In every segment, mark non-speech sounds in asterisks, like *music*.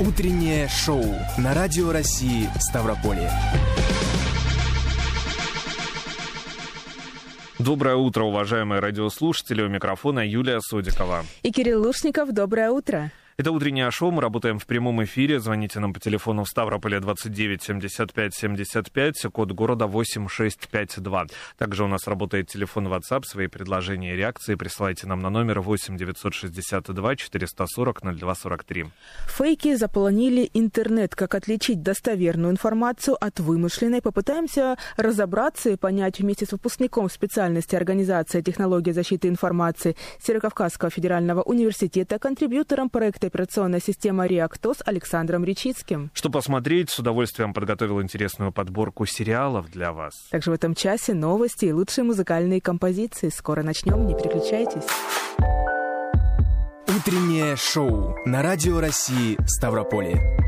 Утреннее шоу на Радио России Ставрополье. Доброе утро, уважаемые радиослушатели. У микрофона Юлия Содикова. И Кирилл Лушников. Доброе утро. Это утреннее шоу. Мы работаем в прямом эфире. Звоните нам по телефону в Ставрополе 29 75 75, код города 8652. Также у нас работает телефон WhatsApp. Свои предложения и реакции присылайте нам на номер 8 962 440 0243. Фейки заполонили интернет. Как отличить достоверную информацию от вымышленной? Попытаемся разобраться и понять вместе с выпускником специальности организации технологии защиты информации Северокавказского федерального университета, контрибьютором проекта операционная система «Реактос» Александром Речицким. Что посмотреть, с удовольствием подготовил интересную подборку сериалов для вас. Также в этом часе новости и лучшие музыкальные композиции. Скоро начнем, не переключайтесь. Утреннее шоу на Радио России Ставрополье.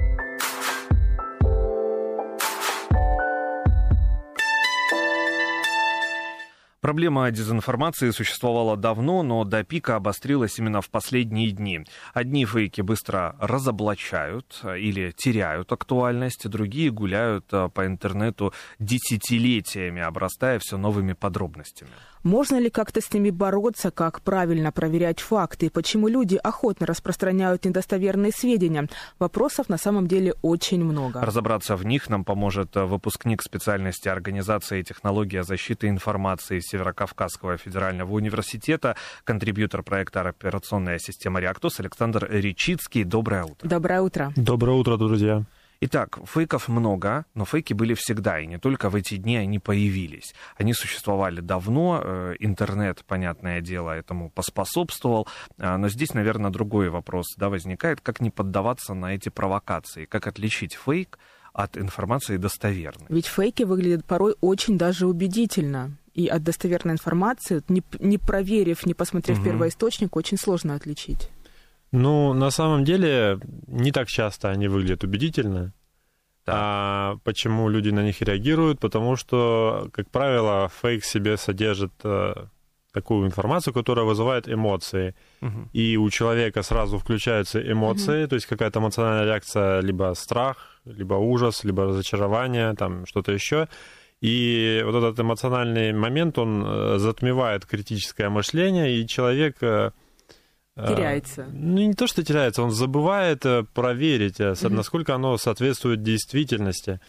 Проблема дезинформации существовала давно, но до пика обострилась именно в последние дни. Одни фейки быстро разоблачают или теряют актуальность, другие гуляют э, по интернету десятилетиями, обрастая все новыми подробностями. Можно ли как-то с ними бороться, как правильно проверять факты, почему люди охотно распространяют недостоверные сведения? Вопросов на самом деле очень много. Разобраться в них нам поможет выпускник специальности организации и технология защиты информации Северокавказского федерального университета, контрибьютор проекта «Операционная система Реактос» Александр Речицкий. Доброе утро. Доброе утро. Доброе утро, друзья. Итак, фейков много, но фейки были всегда, и не только в эти дни они появились. Они существовали давно, э, интернет, понятное дело, этому поспособствовал, а, но здесь, наверное, другой вопрос да, возникает, как не поддаваться на эти провокации, как отличить фейк от информации достоверной. Ведь фейки выглядят порой очень даже убедительно. И от достоверной информации, не, не проверив, не посмотрев угу. первоисточник, очень сложно отличить. Ну, на самом деле, не так часто они выглядят убедительно. Да. А почему люди на них реагируют? Потому что, как правило, фейк себе содержит э, такую информацию, которая вызывает эмоции. Угу. И у человека сразу включаются эмоции, угу. то есть какая-то эмоциональная реакция, либо страх, либо ужас, либо разочарование, там что-то еще. И вот этот эмоциональный момент, он э, затмевает критическое мышление, и человек э, Э, теряется. Ну, не то, что теряется, он забывает проверить, mm-hmm. насколько оно соответствует действительности.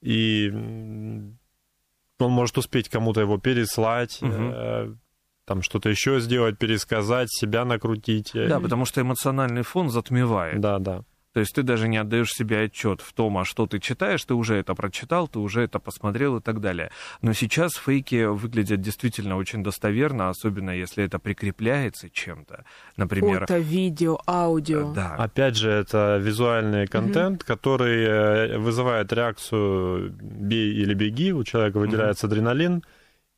И он может успеть кому-то его переслать, mm-hmm. там что-то еще сделать, пересказать, себя накрутить. Да, потому что эмоциональный фон затмевает. Да, да. То есть ты даже не отдаешь себе отчет в том, а что ты читаешь, ты уже это прочитал, ты уже это посмотрел и так далее. Но сейчас фейки выглядят действительно очень достоверно, особенно если это прикрепляется чем-то. Например... Фото, видео, аудио. Да. Опять же, это визуальный контент, угу. который э, вызывает реакцию «бей или беги», у человека выделяется угу. адреналин,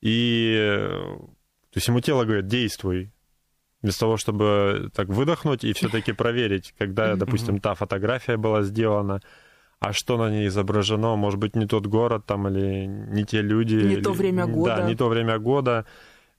и э, то есть ему тело говорит «действуй», Вместо того, чтобы так выдохнуть и все-таки *laughs* проверить, когда, допустим, та фотография была сделана, а что на ней изображено, может быть, не тот город там или не те люди. Не или, то время года. Да, не то время года.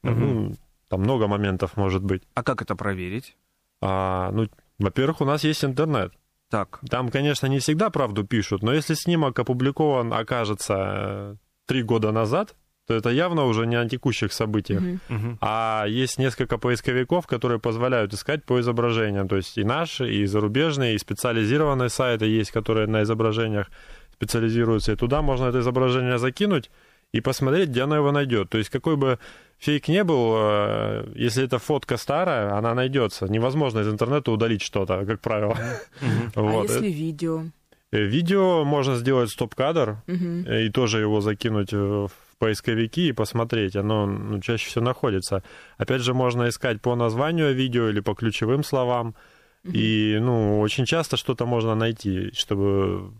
Угу. Ну, там много моментов может быть. А как это проверить? А, ну, во-первых, у нас есть интернет. Так. Там, конечно, не всегда правду пишут, но если снимок опубликован окажется э, три года назад, то это явно уже не о текущих событиях. Uh-huh. А есть несколько поисковиков, которые позволяют искать по изображениям. То есть и наши, и зарубежные, и специализированные сайты есть, которые на изображениях специализируются. И туда можно это изображение закинуть и посмотреть, где оно его найдет. То есть какой бы фейк не был, э, если эта фотка старая, она найдется. Невозможно из интернета удалить что-то, как правило. *laughs* А если видео? Э, видео можно сделать стоп-кадр и тоже его закинуть в поисковики и посмотреть. Оно ну, чаще всего находится. Опять же, можно искать по названию видео или по ключевым словам. И, ну, очень часто что-то можно найти, чтобы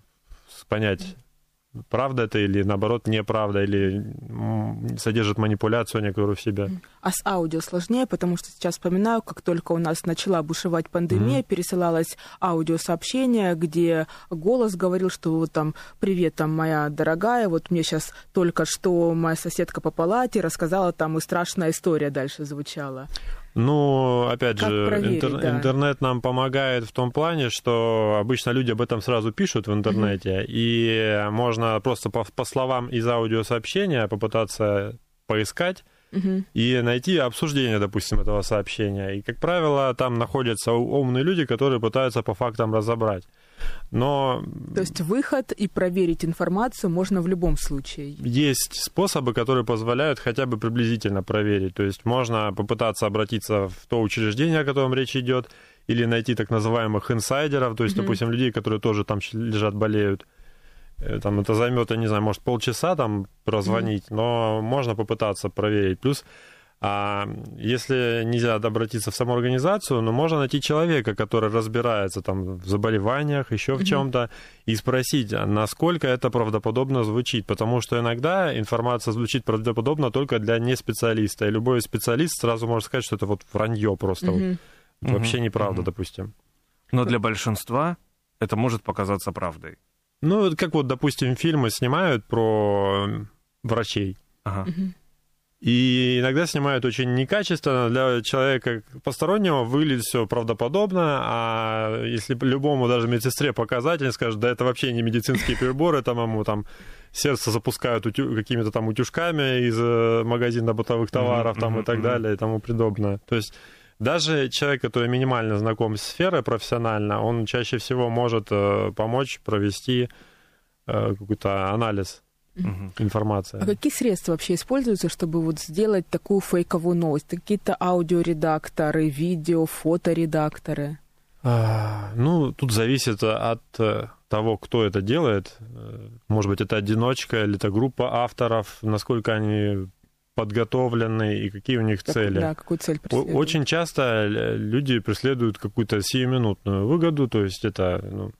понять, правда это или наоборот неправда, или содержит манипуляцию некоторую в себе. А с аудио сложнее, потому что сейчас вспоминаю, как только у нас начала бушевать пандемия, mm-hmm. пересылалось аудиосообщение, где голос говорил, что вот там «Привет, там, моя дорогая, вот мне сейчас только что моя соседка по палате рассказала там и страшная история дальше звучала». Ну, опять Как же, проверить, интер- да. интернет нам помогает в том плане, что обычно люди об этом сразу пишут в интернете, и можно просто по, по словам из аудиосообщения попытаться поискать Мгм. и найти обсуждение, допустим, этого сообщения. И, как правило, там находятся умные люди, которые пытаются по фактам разобрать. Но То есть выход и проверить информацию можно в любом случае. есть способы, которые позволяют хотя бы приблизительно проверить. То есть можно попытаться обратиться в то учреждение, о котором речь идет, или найти так называемых инсайдеров, то есть, Мгм. допустим, людей, которые тоже там лежат, болеют. Э, Там это займет, я не знаю, может полчаса там прозвонить, но можно попытаться проверить. Плюс а если нельзя обратиться в саму организацию, но можно найти человека, который разбирается там в заболеваниях, еще в чем-то, и спросить, а насколько это правдоподобно звучит. Потому что иногда информация звучит правдоподобно только для неспециалиста. И любой специалист сразу может сказать, что это вот вранье просто. вот. Вообще Мгм. неправда, допустим. Но для большинства это может показаться правдой. Ну, вот как вот, допустим, фильмы снимают про врачей. Ага. И иногда снимают очень некачественно. Для человека постороннего выглядит все правдоподобно, а если любому даже медсестре показать, они скажут, да это вообще не медицинские приборы, там ему там сердце запускают утю- какими-то там утюжками из э, магазина бытовых товаров там, и так далее и тому подобное. То есть даже человек, который минимально знаком с сферой профессионально, он чаще всего может э, помочь провести э, какой-то анализ Мгм. информации. А какие средства вообще используются, чтобы вот сделать такую фейковую новость? Какие-то аудиоредакторы, видео, фоторедакторы? А, Ну, тут зависит от э, того, кто это делает. Э, Может быть, это одиночка или это группа авторов, насколько они подготовлены и какие у них Как- цели. Да, какую цель преследуют? Очень часто э, люди преследуют какую-то сиюминутную выгоду, то есть это, ну,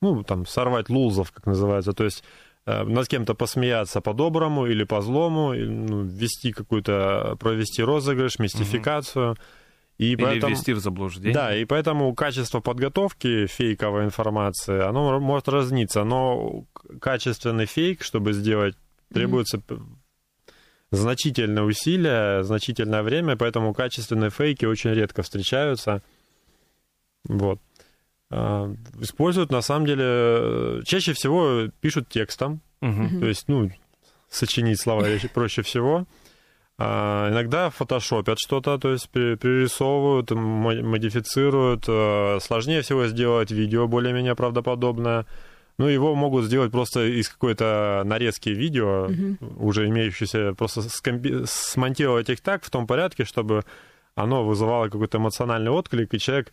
ну, там, сорвать лузов, как называется, то есть над кем-то посмеяться по-доброму или по-злому, ну, ввести какую-то, провести розыгрыш, мистификацию. И Или поэтому... ввести в заблуждение. Да, и поэтому качество подготовки фейковой информации, оно может разниться, но качественный фейк, чтобы сделать, требуется п- значительные усилия, значительное время, поэтому качественные фейки очень редко встречаются. Вот. А, Используют, на самом деле, э, чаще всего пишут текстом, Мгм. то есть, ну, сочинить слова *laughs* проще всего. А, иногда фотошопят что-то, то есть пере- перерисовывают, мо- модифицируют. А, Сложнее всего сделать видео более-менее правдоподобное. Ну, его могут сделать просто из какой-то нарезки видео, Мгм. уже имеющейся, просто скомби- смонтировать их так в том порядке, чтобы оно вызывало какой-то эмоциональный отклик, и человек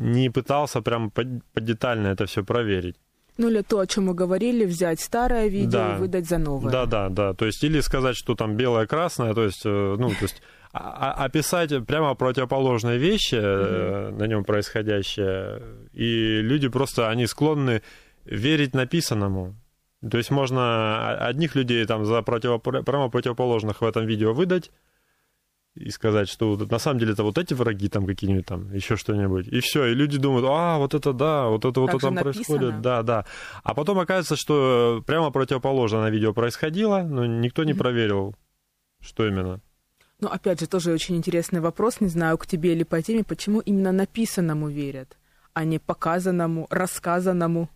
не пытался прям под- подетально это все проверить. Ну или то, о чем мы говорили, взять старое видео Да. и выдать за новое. Да, да, да. То есть, или сказать, что там белое, красное, то есть, э, ну, то есть, а- а- описать прямо противоположные вещи, э, на нем происходящее, и люди просто, они склонны верить написанному. То есть можно одних людей там за противопо- прямо противоположных в этом видео выдать и сказать, что на самом деле это вот эти враги там какие-нибудь там, еще что-нибудь. И все, и люди думают, а, вот это да, вот это вот это там написано. происходит. Да, да. А потом оказывается, что прямо противоположно на видео происходило, но никто не Мгм. проверил, что именно. Ну, опять же, тоже очень интересный вопрос, не знаю, к тебе или по теме, почему именно написанному верят, а не показанному, рассказанному.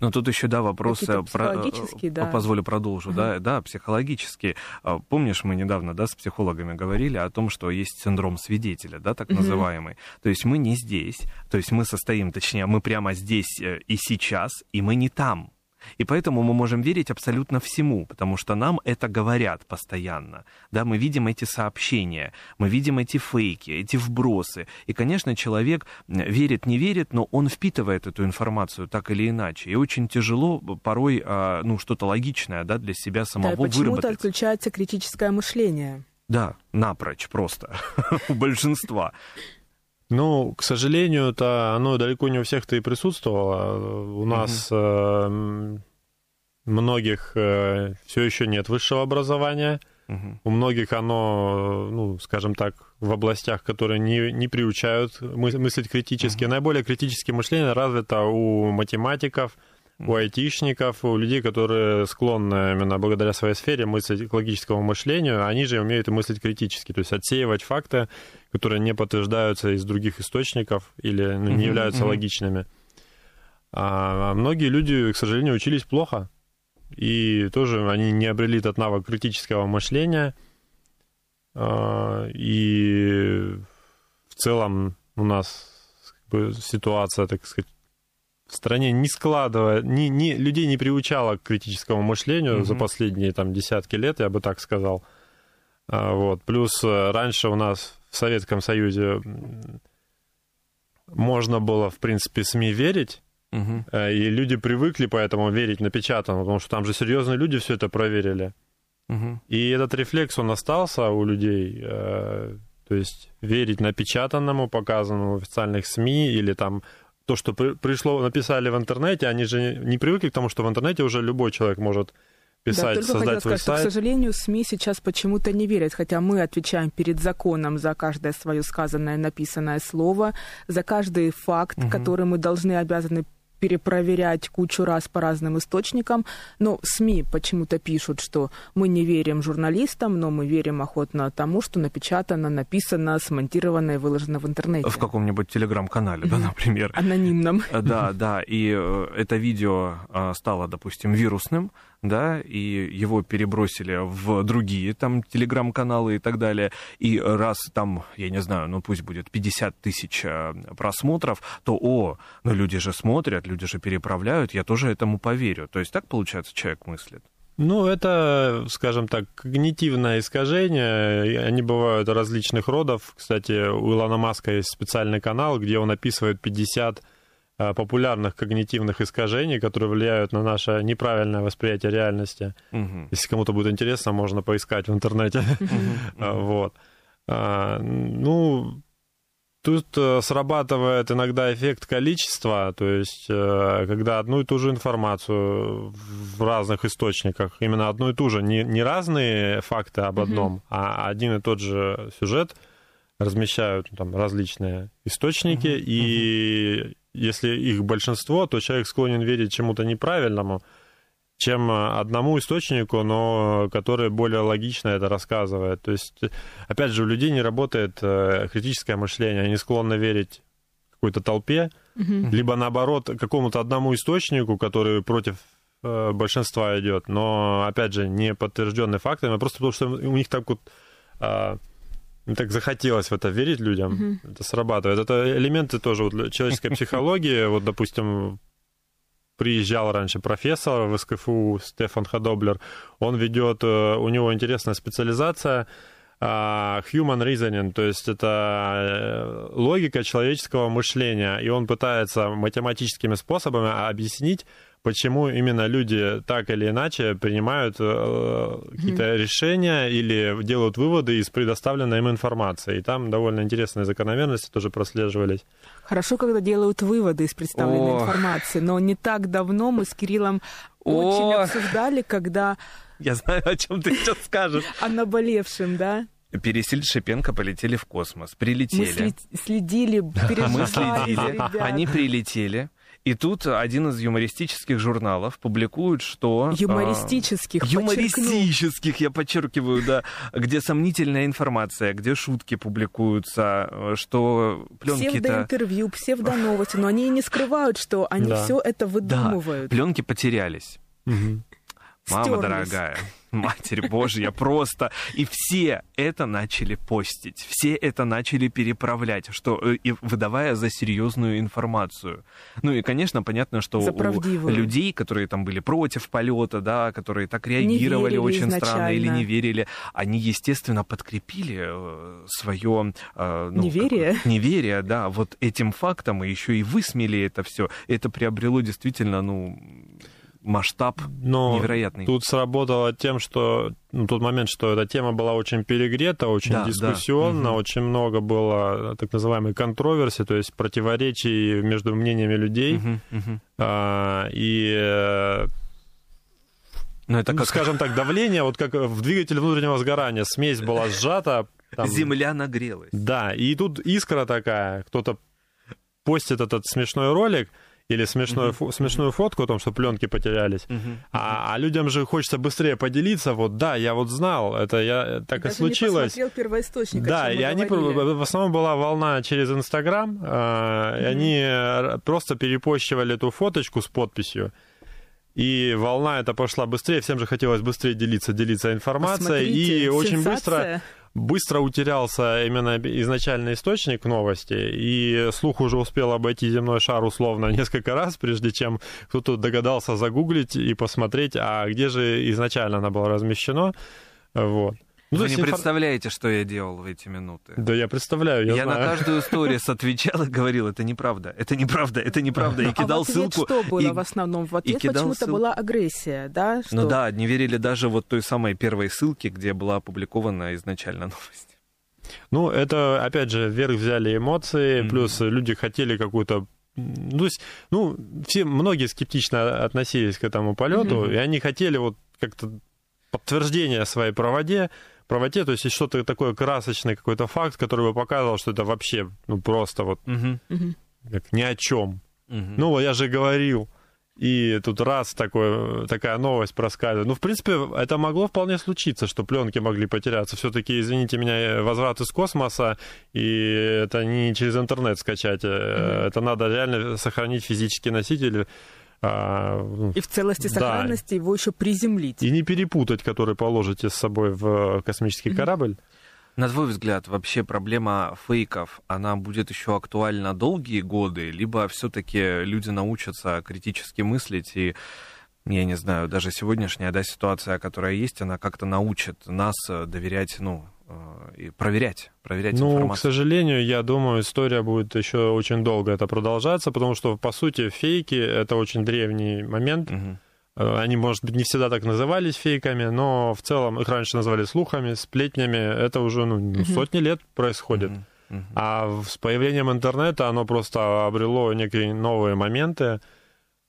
Но тут еще, да, вопросы... Какие-то про- психологические, да. Позволю продолжу, Мгм. да, да, психологические. А, Помнишь, мы недавно, да, с психологами говорили о том, что есть синдром свидетеля, да, так Мгм. называемый. То есть мы не здесь, то есть мы состоим, точнее, мы прямо здесь э, и сейчас, и мы не там. И поэтому мы можем верить абсолютно всему, потому что нам это говорят постоянно. Да, мы видим эти сообщения, мы видим эти фейки, эти вбросы. И, конечно, человек верит, не верит, но он впитывает эту информацию так или иначе. И очень тяжело порой а, ну, что-то логичное да, для себя Да, самого почему-то выработать. отключается критическое мышление. Да, напрочь просто *laughs* у большинства. Ну, к сожалению, это оно далеко не у всех-то и присутствовало. У нас э, многих все еще нет высшего образования. Мгм. У многих оно, ну, скажем так, в областях, которые не, не приучают мы- мыслить критически. Наиболее критическое мышление развито у математиков, у айтишников, у людей, которые склонны именно благодаря своей сфере мыслить к логическому мышлению, они же умеют и мыслить критически, то есть отсеивать факты, которые не подтверждаются из других источников или ну, не являются логичными. А многие люди, к сожалению, учились плохо, и тоже они не обрели этот навык критического мышления, а, и в целом у нас ситуация, так сказать, в стране не складывая, не, не, людей не приучала к критическому мышлению mm-hmm. за последние там десятки лет, я бы так сказал. А, вот. Плюс э, раньше у нас в Советском Союзе можно было, в принципе, СМИ верить, угу. и люди привыкли поэтому верить напечатанному, потому что там же серьезные люди все это проверили. Угу. И этот рефлекс, он остался у людей, э, то есть верить напечатанному, показанному в официальных СМИ или там то, что пришло, написали в интернете, они же не привыкли к тому, что в интернете уже любой человек может писать, да, только создать хотела сказать, сайт. Что, к сожалению, СМИ сейчас почему-то не верят, хотя мы отвечаем перед законом за каждое свое сказанное, написанное слово, за каждый факт, угу. который мы должны, обязаны перепроверять кучу раз по разным источникам. Но СМИ почему-то пишут, что мы не верим журналистам, но мы верим охотно тому, что напечатано, написано, смонтировано и выложено в интернете. В каком-нибудь телеграм-канале, да, например. Анонимном. Да, да. И э, это видео э, стало, допустим, вирусным да, и его перебросили в другие там телеграм-каналы и так далее, и раз там, я не знаю, ну пусть будет 50 тысяч э, просмотров, то, о, ну люди же смотрят, люди же переправляют, я тоже этому поверю. То есть так, получается, человек мыслит? Ну, это, скажем так, когнитивное искажение. Они бывают различных родов. Кстати, у Илона Маска есть специальный канал, где он описывает 50 Э, популярных когнитивных искажений, которые влияют на наше неправильное восприятие реальности. Угу. Если кому-то будет интересно, можно поискать в интернете. *laughs* Вот. А, ну, Тут э, срабатывает иногда эффект количества, то есть э, когда одну и ту же информацию в разных источниках, именно одну и ту же, не, не разные факты об одном, mm-hmm. а один и тот же сюжет размещают там различные источники, mm-hmm. и если их большинство, то человек склонен верить чему-то неправильному, чем одному источнику, но который более логично это рассказывает. То есть, опять же, у людей не работает э, критическое мышление, они склонны верить какой-то толпе, угу. либо наоборот какому-то одному источнику, который против э, большинства идет, но опять же не подтвержденный фактами, а просто потому что у них так вот так захотелось в это верить людям, mm-hmm. это срабатывает. Это элементы тоже вот человеческой психологии. *laughs* Вот, допустим, приезжал раньше профессор в СКФУ Стефан Ходоблер. Он ведет, э, у него интересная специализация а, human reasoning, то есть это э, логика человеческого мышления, и он пытается математическими способами объяснить, почему именно люди так или иначе принимают э, какие-то mm-hmm. решения или делают выводы из предоставленной им информации. И там довольно интересные закономерности тоже прослеживались. Хорошо, когда делают выводы из представленной О. информации, но не так давно мы с Кириллом О. очень обсуждали, когда... Я знаю, о чем ты сейчас скажешь. *laughs* О наболевшем, да? Пересиль Шипенко полетели в космос. Прилетели. Мы следили, *laughs* переживали. Мы следили. Они прилетели. И тут один из юмористических журналов публикует, что... Юмористических, а, Юмористических, я подчеркиваю, да. Где сомнительная информация, где шутки публикуются, что пленки-то... Псевдоинтервью, псевдоновости, но они и не скрывают, что они да. все это выдумывают. Да, пленки потерялись. Угу. Мама дорогая. Матерь Божья, просто. И все это начали постить, все это начали переправлять, что, э, и выдавая за серьезную информацию. Ну и, конечно, понятно, что у людей, которые там были против полета, да, которые так реагировали очень изначально. странно или не верили, они, естественно, подкрепили э, свое э, ну, неверие. Как, неверие, да, вот этим фактом, и еще и высмели это все. Это приобрело действительно, ну, масштаб Но невероятный. Тут сработало тем, что ну, тот момент, что эта тема была очень перегрета, очень да, дискуссионна, да. очень много было так называемой контроверсии, то есть противоречий между мнениями людей. Угу, угу. А, и э, ну, это как... скажем так, давление, вот как в двигателе внутреннего сгорания, смесь была сжата. Там... Земля нагрелась. Да, и тут искра такая, кто-то постит этот смешной ролик, или смешную, uh-huh. фо- смешную фотку о том, что пленки потерялись. Uh-huh. А, а людям же хочется быстрее поделиться. Вот, да, я вот знал, это я так и, и случилось. Не первоисточник. Да, и они в основном была волна через Инстаграм, э, uh-huh. и они просто перепощивали эту фоточку с подписью. И волна эта пошла быстрее, всем же хотелось быстрее делиться, делиться информацией. Посмотрите, и очень сенсация. быстро быстро утерялся именно изначальный источник новости, и слух уже успел обойти земной шар условно *laughs* несколько раз, прежде чем кто-то догадался загуглить и посмотреть, а где же изначально она была размещена. Вот. Ну, Вы не инфор... представляете, что я делал в эти минуты. Да, я представляю, я, я знаю. на каждую историю *laughs* отвечал и говорил, это неправда, это неправда, это неправда, и кидал а в ссылку. что было и... в основном? В ответ почему-то ссыл... была агрессия, да? Что... Ну да, не верили даже вот той самой первой ссылке, где была опубликована изначально *laughs* новость. Ну, это, опять же, вверх взяли эмоции, mm-hmm. плюс люди хотели какую-то ну, то есть, ну, все, многие скептично относились к этому полету, mm-hmm. и они хотели вот как-то подтверждение своей правоте, правоте, то есть есть что-то такое красочное, какой-то факт, который бы показывал, что это вообще, ну, просто вот угу. как ни о чем. Угу. Ну, я же говорил. И тут раз такой, такая новость проскальзывает. Ну, в принципе, это могло вполне случиться, что пленки могли потеряться. Все-таки, извините меня, возврат из космоса, и это не через интернет скачать. Mm-hmm. Это надо реально сохранить физический носитель а, и в целости сохранности да. его еще приземлить. И не перепутать, который положите с собой в космический корабль. На твой взгляд, вообще проблема фейков, она будет еще актуальна долгие годы, либо все-таки люди научатся критически мыслить и я не знаю, даже сегодняшняя да, ситуация, которая есть, она как-то научит нас доверять, ну, Э, и проверять, проверять ну, информацию. к сожалению, я думаю, история будет еще очень долго это продолжаться, потому что, по сути, фейки — это очень древний момент. Угу. Они, может быть, не всегда так назывались фейками, но в целом их раньше называли слухами, сплетнями. Это уже ну, угу. сотни лет происходит. Угу. Угу. А с появлением интернета оно просто обрело некие новые моменты.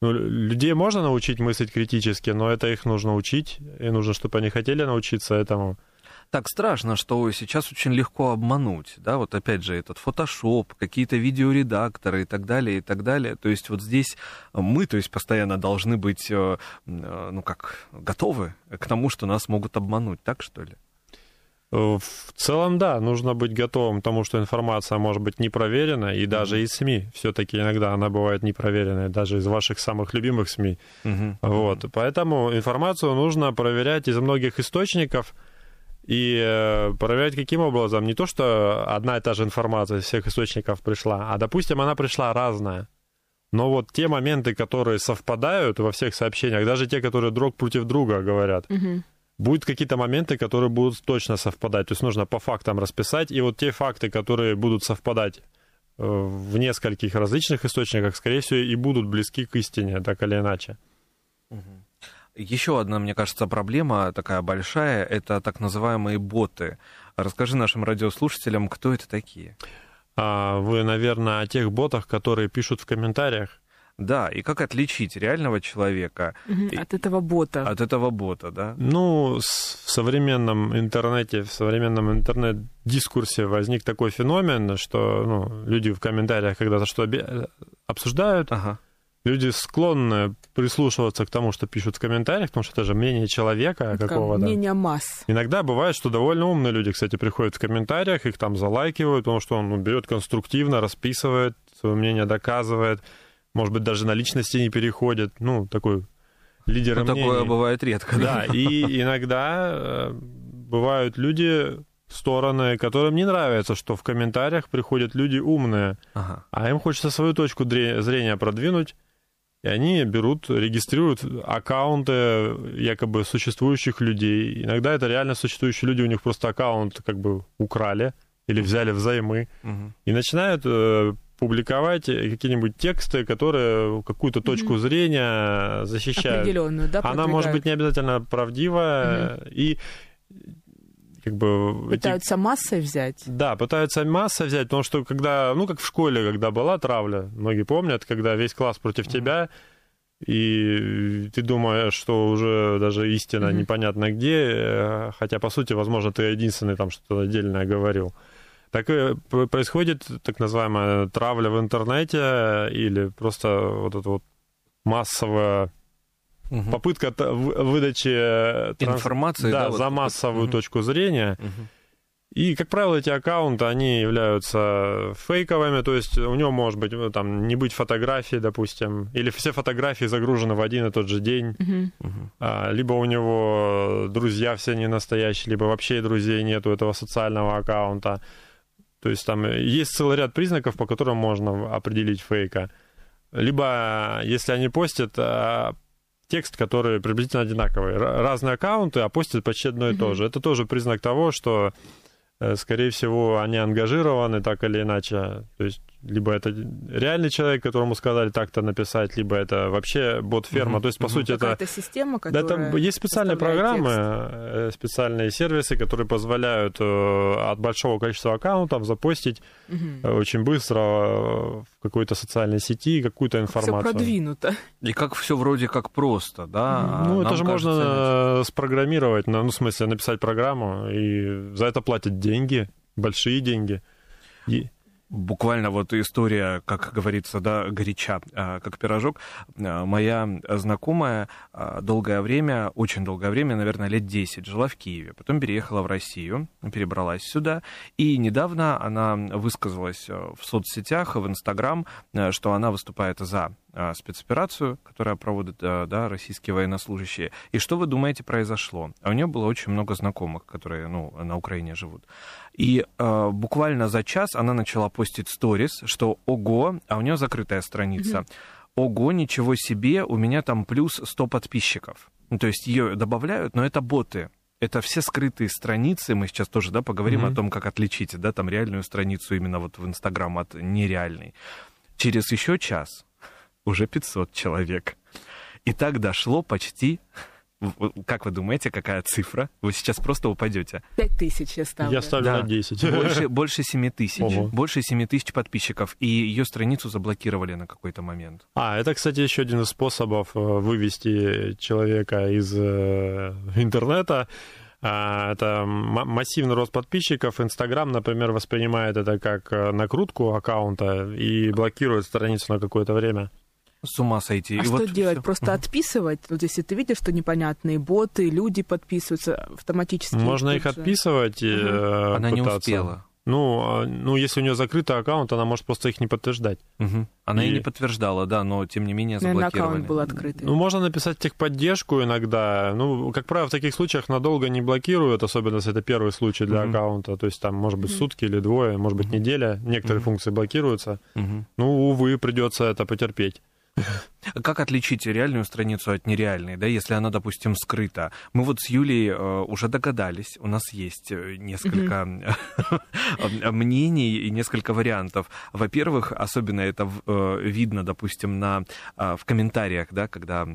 Ну, людей можно научить мыслить критически, но это их нужно учить, и нужно, чтобы они хотели научиться этому так страшно, что сейчас очень легко обмануть, да, вот опять же этот фотошоп, какие-то видеоредакторы и так далее, и так далее. То есть вот здесь мы, то есть постоянно должны быть, э, э, ну как, готовы к тому, что нас могут обмануть, так что ли? В целом, да, нужно быть готовым к тому, что информация может быть не проверена, и даже из СМИ все-таки иногда она бывает непроверенной, даже из ваших самых любимых СМИ. Mm-hmm. Вот, поэтому информацию нужно проверять из многих источников, и э, проверять каким образом? Не то, что одна и та же информация из всех источников пришла, а, допустим, она пришла разная. Но вот те моменты, которые совпадают во всех сообщениях, даже те, которые друг против друга говорят, угу. будут какие-то моменты, которые будут точно совпадать. То есть нужно по фактам расписать. И вот те факты, которые будут совпадать э, в нескольких различных источниках, скорее всего, и будут близки к истине, так или иначе. Угу. Еще одна, мне кажется, проблема такая большая, это так называемые боты. Расскажи нашим радиослушателям, кто это такие. А вы, наверное, о тех ботах, которые пишут в комментариях? Да, и как отличить реального человека от этого бота? От этого бота, да? Ну, в современном интернете, в современном интернет-дискурсе возник такой феномен, что ну, люди в комментариях когда-то что обсуждают, ага люди склонны прислушиваться к тому, что пишут в комментариях, потому что это же мнение человека какого-то. Мнение масс. Иногда бывает, что довольно умные люди, кстати, приходят в комментариях, их там залайкивают, потому что он ну, берет конструктивно, расписывает, свое мнение доказывает, может быть, даже на личности не переходит. Ну, такой лидер ну, мнений. Такое бывает редко. Да, и иногда э, бывают люди, стороны, которым не нравится, что в комментариях приходят люди умные, ага. а им хочется свою точку зрения продвинуть, и они берут, регистрируют аккаунты якобы существующих людей. Иногда это реально существующие люди, у них просто аккаунт как бы украли или взяли взаймы. Угу. И начинают э, публиковать какие-нибудь тексты, которые какую-то точку угу. зрения защищают. Определенную, да, Она может быть не обязательно правдивая. Угу. И как бы... Пытаются эти... массой взять? Да, пытаются массой взять, потому что когда, ну, как в школе, когда была травля, многие помнят, когда весь класс против mm-hmm. тебя, и ты думаешь, что уже даже истина mm-hmm. непонятно где, хотя, по сути, возможно, ты единственный там что-то отдельное говорил. так и происходит так называемая травля в интернете или просто вот это вот массовая угу. попытка выдачи информации да, да, за вот, массовую угу. точку зрения. Угу. И, как правило, эти аккаунты, они являются фейковыми, то есть у него может быть ну, там не быть фотографий, допустим, или все фотографии загружены в один и тот же день, uh-huh. а, либо у него друзья все не настоящие, либо вообще друзей нету этого социального аккаунта. То есть там есть целый ряд признаков, по которым можно определить фейка. Либо, если они постят а, текст, который приблизительно одинаковый, разные аккаунты, а постят почти одно и то же. Это тоже признак того, что Э, скорее всего, они ангажированы так или иначе. То есть либо это реальный человек, которому сказали так-то написать, либо это вообще бот-ферма. Угу. То есть, по угу. сути, это... Это система, которая... Да, там есть специальные программы, текст. Э, специальные сервисы, которые позволяют э, от большого количества аккаунтов запостить угу. очень быстро в какой-то социальной сети какую-то информацию. Все продвинуто. И как все вроде как просто, да? Ну, это же кажется, можно спрограммировать, ну, в смысле, написать программу, и за это платят деньги, большие деньги. И буквально вот история, как говорится, да, горяча, а, как пирожок. А, моя знакомая а, долгое время, очень долгое время, наверное, лет 10, жила в Киеве, потом переехала в Россию, перебралась сюда, и недавно она высказалась в соцсетях, в Инстаграм, что она выступает за спецоперацию, которая проводят да, российские военнослужащие. И что вы думаете произошло? А у нее было очень много знакомых, которые ну, на Украине живут. И э, буквально за час она начала постить сторис, что ого, а у нее закрытая страница. Mm-hmm. Ого, ничего себе, у меня там плюс 100 подписчиков. Ну, то есть ее добавляют, но это боты это все скрытые страницы. Мы сейчас тоже, да, поговорим mm-hmm. о том, как отличить, да, там реальную страницу именно вот в Инстаграм от нереальной. Через еще час уже 500 человек. И так дошло почти... Как вы думаете, какая цифра? Вы сейчас просто упадете. Пять тысяч я ставлю. Я ставлю да. на 10. Больше, больше 7 тысяч. Ого. Больше 7 тысяч подписчиков. И ее страницу заблокировали на какой-то момент. А, это, кстати, еще один из способов э, вывести человека из э, интернета. А, это массивный рост подписчиков. Инстаграм, например, воспринимает это как э, накрутку аккаунта и блокирует страницу на какое-то время с ума сойти. А и что вот делать? Все. Просто отписывать? Вот если ты видишь, что непонятные боты, люди подписываются автоматически. Можно их же. отписывать и угу. Она пытаться. не успела. Ну, а, ну, если у нее закрытый аккаунт, она может просто их не подтверждать. Угу. Она и... и не подтверждала, да, но тем не менее заблокировали. Наверное, аккаунт был открытый. Ну, можно написать техподдержку иногда. Ну, как правило, в таких случаях надолго не блокируют, особенно если это первый случай для угу. аккаунта. То есть там, может быть, сутки или двое, может быть, неделя. Некоторые угу. функции блокируются. Угу. Ну, увы, придется это потерпеть. Как отличить реальную страницу от нереальной, да, если она, допустим, скрыта? Мы вот с Юлей э, уже догадались, у нас есть э, несколько *laughs* мнений и несколько вариантов. Во-первых, особенно это э, видно, допустим, на, в комментариях, да, когда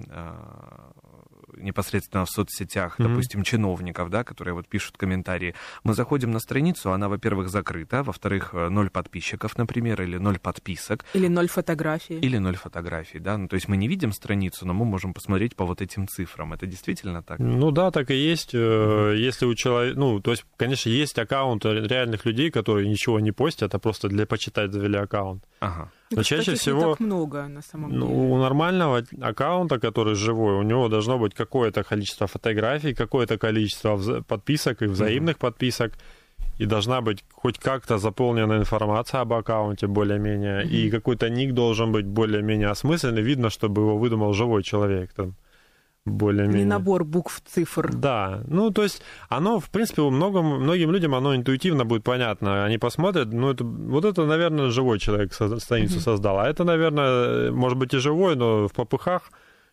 непосредственно в соцсетях, mm-hmm. допустим, чиновников, да, которые вот пишут комментарии. Мы заходим на страницу, она, во-первых, закрыта, во-вторых, э, ноль подписчиков, например, или ноль подписок. Или ноль фотографий. Или ноль фотографий, да. Ну, то есть мы не видим страницу, но мы можем посмотреть по вот этим цифрам. Это действительно так? Ну да, так и есть. Mm-hmm. Если у человека, ну, то есть, конечно, есть аккаунты реальных людей, которые ничего не постят, а просто для почитать завели аккаунт. Ага. Но чаще всего... Не так много, на самом деле. Ну, у нормального аккаунта, который живой, у него должно быть какое-то количество фотографий, какое-то количество подписок и взаимных mm-hmm. подписок. И должна быть хоть как-то заполнена информация об аккаунте более-менее. Mm-hmm. И какой-то ник должен быть более-менее осмысленный. Видно, чтобы его выдумал живой человек. Там более-менее. Не набор букв, цифр. Да, ну то есть оно, в принципе, у многим, многим людям оно интуитивно будет понятно. Они посмотрят, ну это, вот это, наверное, живой человек страницу mm-hmm. создал, а это, наверное, может быть и живой, но в попыхах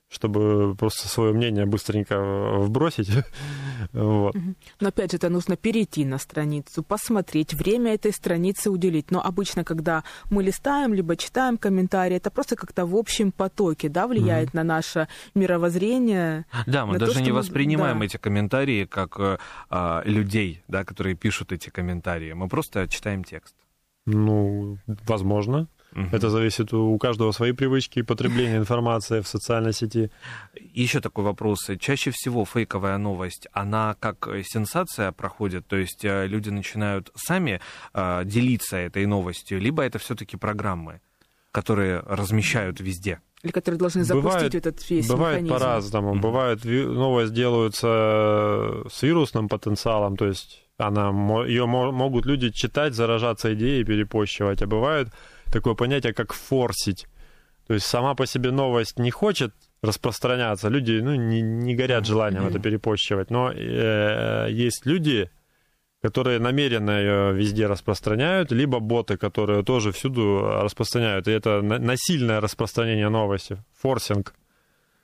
чтобы просто свое мнение быстренько вбросить. *laughs* вот. Но опять же, это нужно перейти на страницу, посмотреть, время этой страницы уделить. Но обычно, когда мы листаем, либо читаем комментарии, это просто как-то в общем потоке, да, влияет mm-hmm. на наше мировоззрение. Да, мы даже то, не воспринимаем да. эти комментарии как э, а, людей, да, которые пишут эти комментарии. Мы просто читаем текст. Ну, возможно. Угу. Это зависит у каждого свои привычки потребления информации в социальной сети. Еще такой вопрос. Чаще всего фейковая новость, она как сенсация проходит, то есть э, люди начинают сами э, делиться этой новостью, либо это все-таки программы, которые размещают везде? Или которые должны запустить бывает, этот весь Бывает механизм. по-разному. Mm-hmm. Бывает новость делаются с вирусным потенциалом, то есть она, ее могут люди читать, заражаться идеей, перепощивать. А бывает такое понятие, как форсить. То есть сама по себе новость не хочет распространяться. Люди ну, не, не горят желанием это перепощивать. Но э, есть люди, которые намеренно ее везде распространяют, либо боты, которые тоже всюду распространяют. И это насильное распространение новости, форсинг.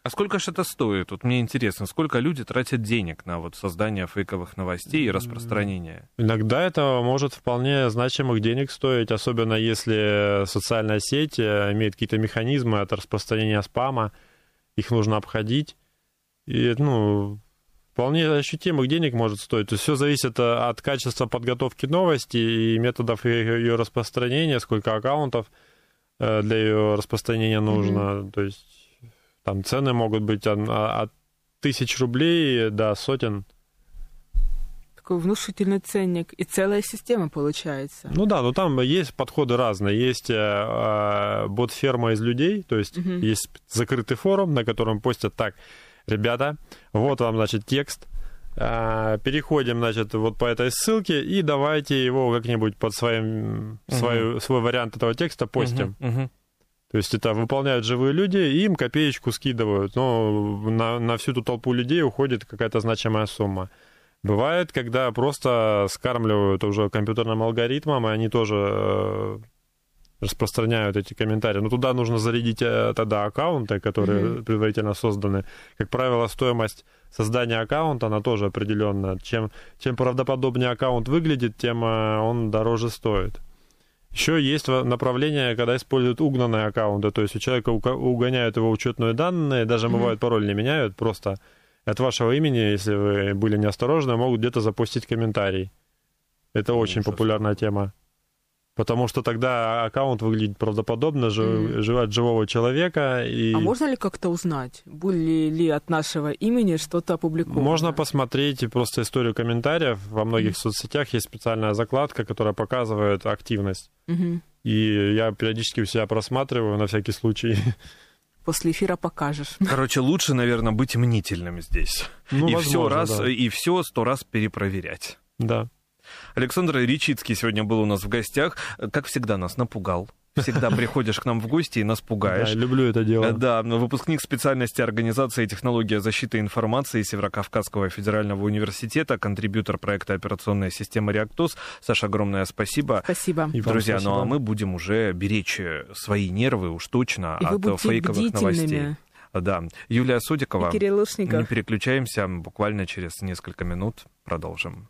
А сколько же это стоит? Вот мне интересно, сколько люди тратят денег на вот создание фейковых новостей и распространение? Иногда это может вполне значимых денег стоить, особенно если социальная сеть э, имеет какие-то механизмы от распространения спама, их нужно обходить. И, ну, вполне ощутимых денег может стоить. То есть все зависит э, от качества подготовки новости и методов ее распространения, сколько аккаунтов э, для ее распространения нужно. Mm-hmm. То есть там цены могут быть от, от тысяч рублей до сотен. Такой внушительный ценник. И целая система получается. Ну да, но там есть подходы разные. Есть э, э, бот-ферма из людей, то есть угу. есть закрытый форум, на котором постят так, ребята, вот вам, значит, текст, э, переходим, значит, вот по этой ссылке и давайте его как-нибудь под своим, угу. свой, свой вариант этого текста постим. Угу, угу. То есть это выполняют живые люди, и им копеечку скидывают. Но на, на всю эту толпу людей уходит какая-то значимая сумма. Бывает, когда просто скармливают уже компьютерным алгоритмом, и они тоже э, распространяют эти комментарии. Но туда нужно зарядить э, тогда аккаунты, которые mm-hmm. предварительно созданы. Как правило, стоимость создания аккаунта, она тоже определенная. Чем, чем правдоподобнее аккаунт выглядит, тем э, он дороже стоит. Еще есть направление, когда используют угнанные аккаунты, то есть у человека угоняют его учетные данные, даже mm-hmm. бывает пароль не меняют, просто от вашего имени, если вы были неосторожны, могут где-то запустить комментарий. Это очень популярная тема потому что тогда аккаунт выглядит правдоподобно, mm. от живого человека. И... А можно ли как-то узнать, были ли от нашего имени что-то опубликовано? Можно посмотреть просто историю комментариев. Во многих mm. соцсетях есть специальная закладка, которая показывает активность. Mm-hmm. И я периодически у себя просматриваю на всякий случай. *laughs* После эфира покажешь. Короче, лучше, наверное, быть мнительным здесь. Ну, и все раз, да. и все сто раз перепроверять. Да. Александр Ричицкий сегодня был у нас в гостях. Как всегда, нас напугал. Всегда приходишь к нам в гости и нас пугаешь. Да, люблю это дело. Да, выпускник специальности организации и технология защиты информации Северокавказского федерального университета, контрибьютор проекта операционная система «Реактос». Саша, огромное спасибо. Спасибо. И Друзья, спасибо. ну а мы будем уже беречь свои нервы уж точно и от фейковых новостей. Да. Юлия Судикова. И Кирилл Лушников. Не переключаемся, буквально через несколько минут продолжим.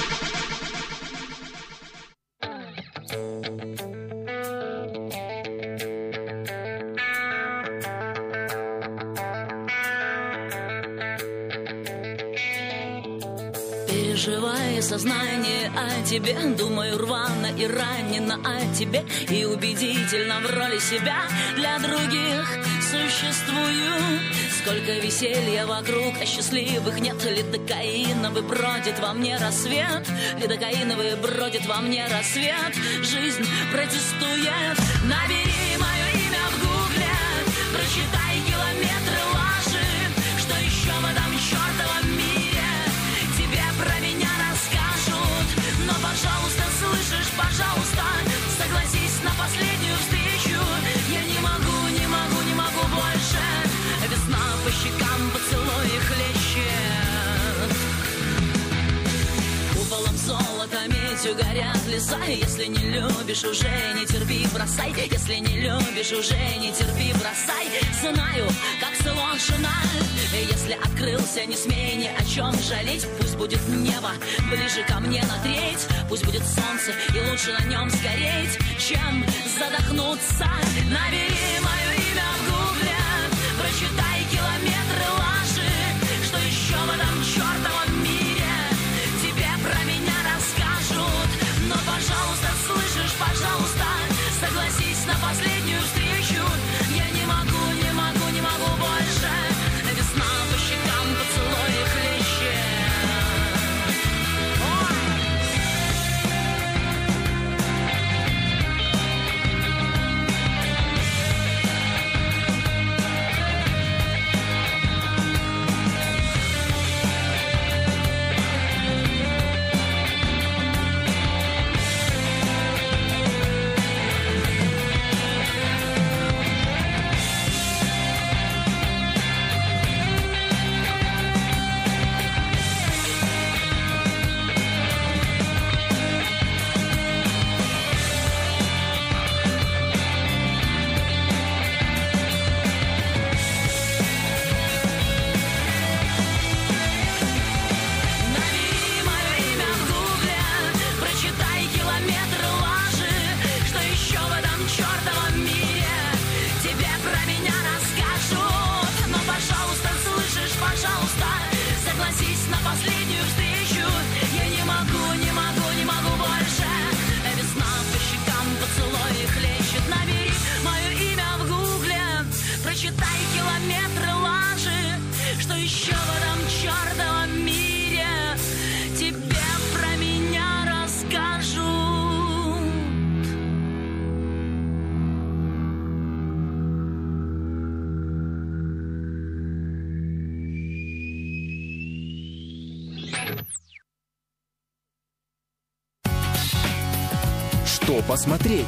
сознание о тебе Думаю рвано и ранено о тебе И убедительно в роли себя для других существую. Сколько веселья вокруг, а счастливых нет Лидокаиновый бродит во мне рассвет Лидокаиновый бродит во мне рассвет Жизнь протестует. Набери мое имя в гугле Прочитай Ненавистью горят леса Если не любишь, уже не терпи, бросай. Если не любишь, уже не терпи, бросай. Знаю, как сложно Если открылся, не смей ни о чем жалеть. Пусть будет небо ближе ко мне на треть. Пусть будет солнце и лучше на нем сгореть Чем задохнуться. Набери мое имя посмотреть?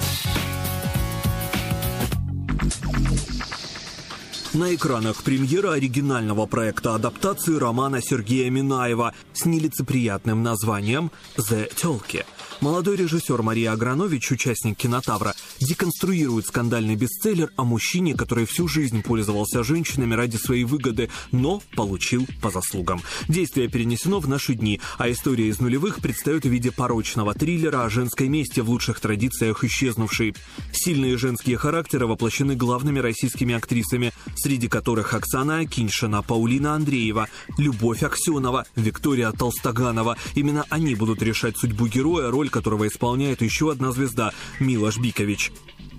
На экранах премьера оригинального проекта адаптации романа Сергея Минаева с нелицеприятным названием «The Телки». Молодой режиссер Мария Агранович, участник «Кинотавра», деконструирует скандальный бестселлер о мужчине, который всю жизнь пользовался женщинами ради своей выгоды, но получил по заслугам. Действие перенесено в наши дни, а история из нулевых предстает в виде порочного триллера о женской мести в лучших традициях исчезнувшей. Сильные женские характеры воплощены главными российскими актрисами, среди которых Оксана Акиньшина, Паулина Андреева, Любовь Аксенова, Виктория Толстоганова. Именно они будут решать судьбу героя, роль которого исполняет еще одна звезда – Милош Бикович.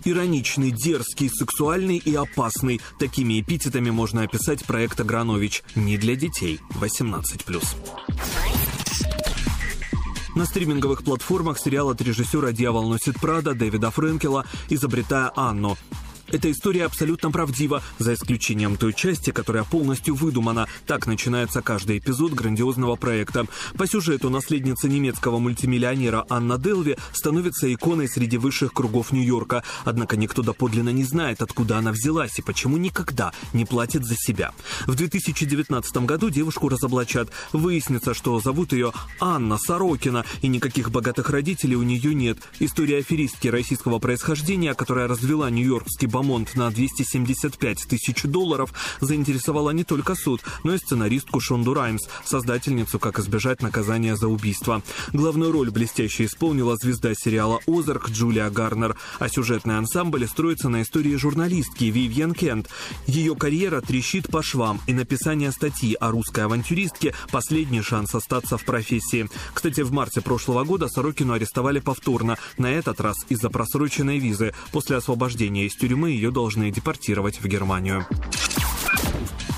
Ироничный, дерзкий, сексуальный и опасный. Такими эпитетами можно описать проект Агранович. Не для детей. 18+. На стриминговых платформах сериал от режиссера «Дьявол носит Прада» Дэвида Френкела «Изобретая Анну». Эта история абсолютно правдива, за исключением той части, которая полностью выдумана. Так начинается каждый эпизод грандиозного проекта. По сюжету наследница немецкого мультимиллионера Анна Делви становится иконой среди высших кругов Нью-Йорка. Однако никто доподлинно не знает, откуда она взялась и почему никогда не платит за себя. В 2019 году девушку разоблачат. Выяснится, что зовут ее Анна Сорокина, и никаких богатых родителей у нее нет. История аферистки российского происхождения, которая развела нью-йоркский бомонд на 275 тысяч долларов, заинтересовала не только суд, но и сценаристку Шонду Раймс, создательницу «Как избежать наказания за убийство». Главную роль блестяще исполнила звезда сериала «Озарк» Джулия Гарнер, а сюжетный ансамбль строится на истории журналистки Вивьен Кент. Ее карьера трещит по швам, и написание статьи о русской авантюристке – последний шанс остаться в профессии. Кстати, в марте прошлого года Сорокину арестовали повторно, на этот раз из-за просроченной визы. После освобождения из тюрьмы ее должны депортировать в Германию.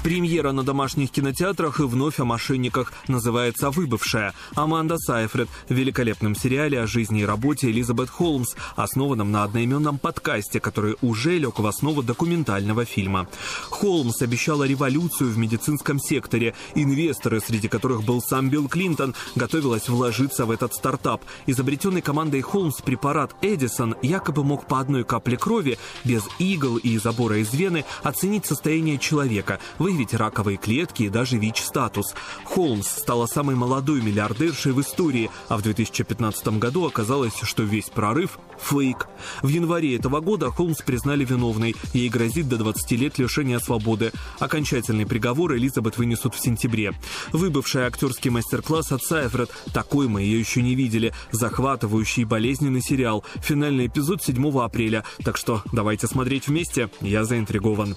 Премьера на домашних кинотеатрах и вновь о мошенниках называется «Выбывшая». Аманда Сайфред в великолепном сериале о жизни и работе Элизабет Холмс, основанном на одноименном подкасте, который уже лег в основу документального фильма. Холмс обещала революцию в медицинском секторе. Инвесторы, среди которых был сам Билл Клинтон, готовилась вложиться в этот стартап. Изобретенный командой Холмс препарат Эдисон якобы мог по одной капле крови, без игл и забора из вены, оценить состояние человека, выявить выявить раковые клетки и даже ВИЧ-статус. Холмс стала самой молодой миллиардершей в истории, а в 2015 году оказалось, что весь прорыв – фейк. В январе этого года Холмс признали виновной. Ей грозит до 20 лет лишения свободы. Окончательный приговор Элизабет вынесут в сентябре. Выбывший актерский мастер-класс от Сайфред. Такой мы ее еще не видели. Захватывающий болезненный сериал. Финальный эпизод 7 апреля. Так что давайте смотреть вместе. Я заинтригован.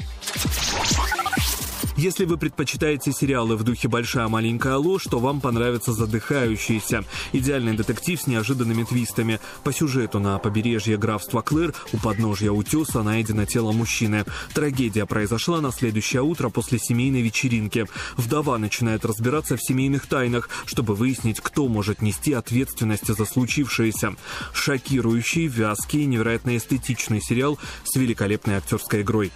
Если вы предпочитаете сериалы в духе «Большая маленькая ложь», то вам понравится «Задыхающийся». Идеальный детектив с неожиданными твистами. По сюжету на побережье графства Клэр у подножья утеса найдено тело мужчины. Трагедия произошла на следующее утро после семейной вечеринки. Вдова начинает разбираться в семейных тайнах, чтобы выяснить, кто может нести ответственность за случившееся. Шокирующий, вязкий, невероятно эстетичный сериал с великолепной актерской игрой.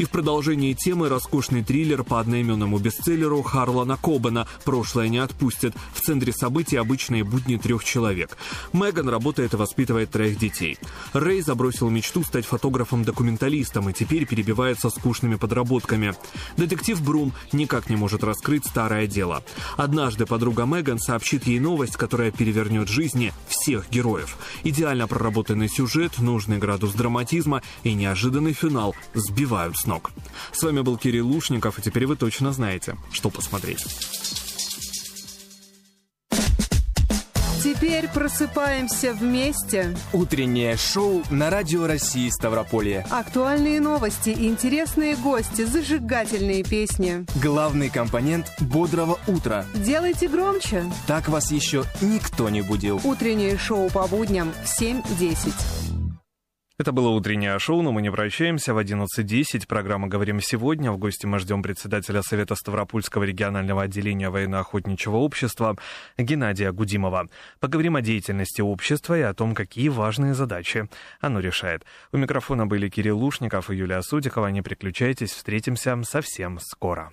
И в продолжении темы роскошный триллер по одноименному бестселлеру Харлана Кобена «Прошлое не отпустит». В центре событий обычные будни трех человек. Меган работает и воспитывает троих детей. Рэй забросил мечту стать фотографом-документалистом и теперь перебивается скучными подработками. Детектив Брум никак не может раскрыть старое дело. Однажды подруга Меган сообщит ей новость, которая перевернет жизни всех героев. Идеально проработанный сюжет, нужный градус драматизма и неожиданный финал сбивают с ног. С вами был Кирилл Лушников, и теперь вы точно знаете, что посмотреть. Теперь просыпаемся вместе. Утреннее шоу на Радио России Ставрополье. Актуальные новости, интересные гости, зажигательные песни. Главный компонент бодрого утра. Делайте громче. Так вас еще никто не будил. Утреннее шоу по будням в 7.10. Это было утреннее шоу, но мы не прощаемся. В 11.10 программа «Говорим сегодня». В гости мы ждем председателя Совета Ставропольского регионального отделения военно-охотничьего общества Геннадия Гудимова. Поговорим о деятельности общества и о том, какие важные задачи оно решает. У микрофона были Кирилл Лушников и Юлия Судикова. Не переключайтесь, встретимся совсем скоро.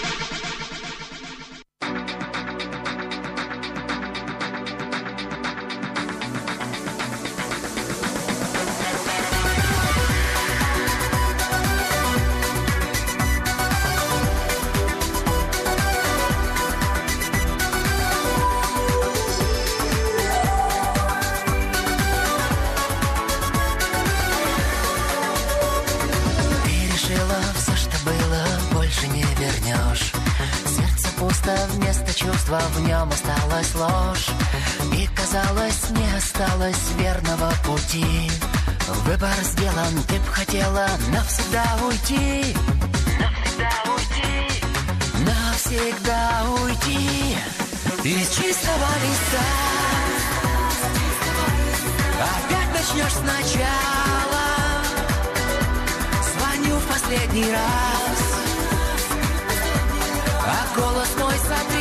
не осталось верного пути. Выбор сделан, ты б хотела навсегда уйти. Навсегда уйти. Навсегда уйти. Из чистого листа. Опять начнешь сначала. Звоню в последний раз А голос мой сотри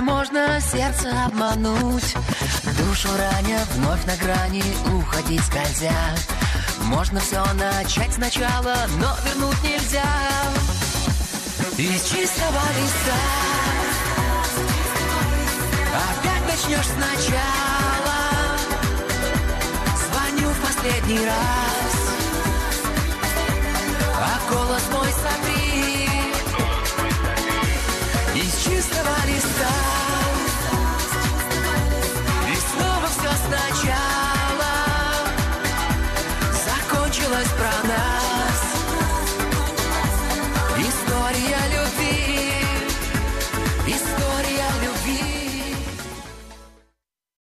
даже можно сердце обмануть? Душу раня, вновь на грани уходить скользя. Можно все начать сначала, но вернуть нельзя. Из чистого листа Опять начнешь сначала. Звоню в последний раз. А голос мой чистого